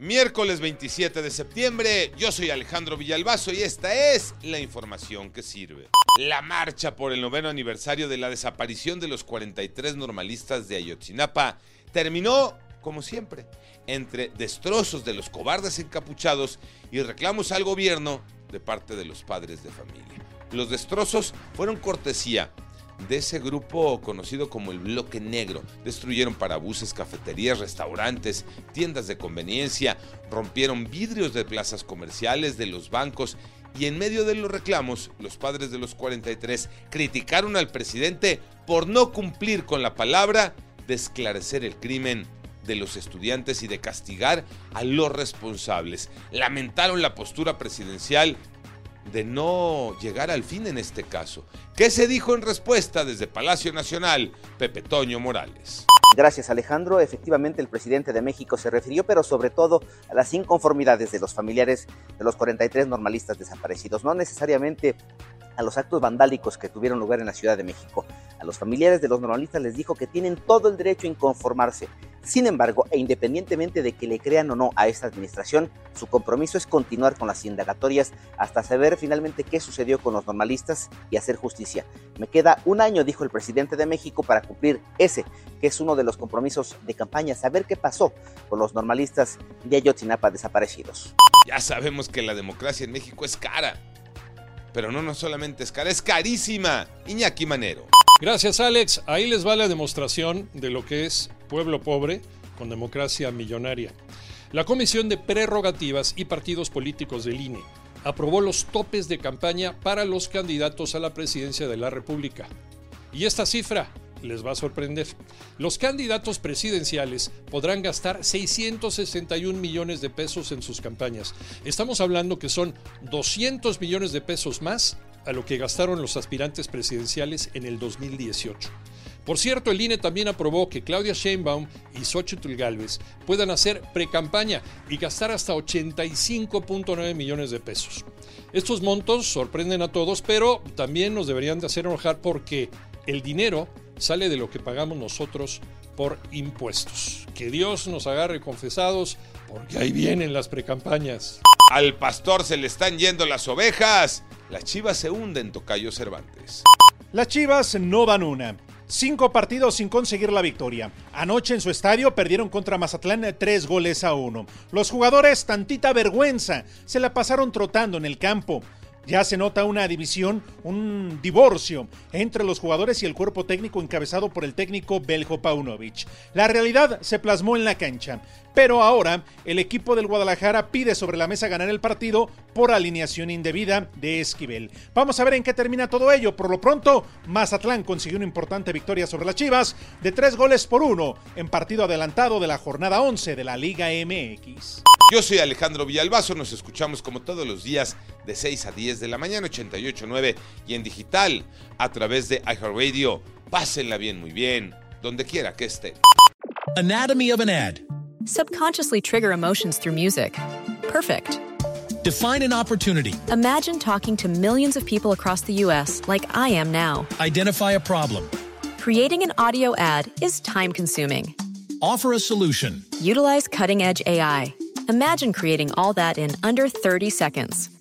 Miércoles 27 de septiembre, yo soy Alejandro Villalbazo y esta es la información que sirve. La marcha por el noveno aniversario de la desaparición de los 43 normalistas de Ayotzinapa terminó, como siempre, entre destrozos de los cobardes encapuchados y reclamos al gobierno de parte de los padres de familia. Los destrozos fueron cortesía de ese grupo conocido como el Bloque Negro. Destruyeron parabuses, cafeterías, restaurantes, tiendas de conveniencia, rompieron vidrios de plazas comerciales, de los bancos y en medio de los reclamos, los padres de los 43 criticaron al presidente por no cumplir con la palabra de esclarecer el crimen de los estudiantes y de castigar a los responsables. Lamentaron la postura presidencial de no llegar al fin en este caso. ¿Qué se dijo en respuesta desde Palacio Nacional? Pepe Toño Morales. Gracias Alejandro. Efectivamente el presidente de México se refirió, pero sobre todo a las inconformidades de los familiares de los 43 normalistas desaparecidos. No necesariamente a los actos vandálicos que tuvieron lugar en la Ciudad de México. A los familiares de los normalistas les dijo que tienen todo el derecho a inconformarse. Sin embargo, e independientemente de que le crean o no a esta administración, su compromiso es continuar con las indagatorias hasta saber finalmente qué sucedió con los normalistas y hacer justicia. Me queda un año, dijo el presidente de México, para cumplir ese, que es uno de los compromisos de campaña, saber qué pasó con los normalistas de Ayotzinapa desaparecidos. Ya sabemos que la democracia en México es cara pero no, no solamente es cara, es carísima. Iñaki Manero. Gracias, Alex. Ahí les va la demostración de lo que es pueblo pobre con democracia millonaria. La Comisión de Prerrogativas y Partidos Políticos del INE aprobó los topes de campaña para los candidatos a la presidencia de la República. Y esta cifra, les va a sorprender. Los candidatos presidenciales podrán gastar 661 millones de pesos en sus campañas. Estamos hablando que son 200 millones de pesos más a lo que gastaron los aspirantes presidenciales en el 2018. Por cierto, el INE también aprobó que Claudia Sheinbaum y Xochitl Gálvez puedan hacer precampaña y gastar hasta 85.9 millones de pesos. Estos montos sorprenden a todos, pero también nos deberían de hacer enojar porque el dinero sale de lo que pagamos nosotros por impuestos. Que Dios nos agarre confesados, porque ahí vienen las precampañas. Al pastor se le están yendo las ovejas. Las chivas se hunden, Tocayo Cervantes. Las chivas no van una. Cinco partidos sin conseguir la victoria. Anoche en su estadio perdieron contra Mazatlán tres goles a uno. Los jugadores, tantita vergüenza, se la pasaron trotando en el campo. Ya se nota una división, un divorcio entre los jugadores y el cuerpo técnico encabezado por el técnico Beljo Paunovic. La realidad se plasmó en la cancha, pero ahora el equipo del Guadalajara pide sobre la mesa ganar el partido por alineación indebida de Esquivel. Vamos a ver en qué termina todo ello. Por lo pronto, Mazatlán consiguió una importante victoria sobre las Chivas de tres goles por uno en partido adelantado de la jornada 11 de la Liga MX. Yo soy Alejandro Villalbazo, nos escuchamos como todos los días de 6 a 10 de la mañana, 88.9 y en digital a través de iHeartRadio. Pásenla bien, muy bien, donde quiera que esté. Anatomy of an ad. Subconsciously trigger emotions through music. Perfect. Define an opportunity. Imagine talking to millions of people across the U.S. like I am now. Identify a problem. Creating an audio ad is time consuming. Offer a solution. Utilize cutting edge AI. Imagine creating all that in under 30 seconds.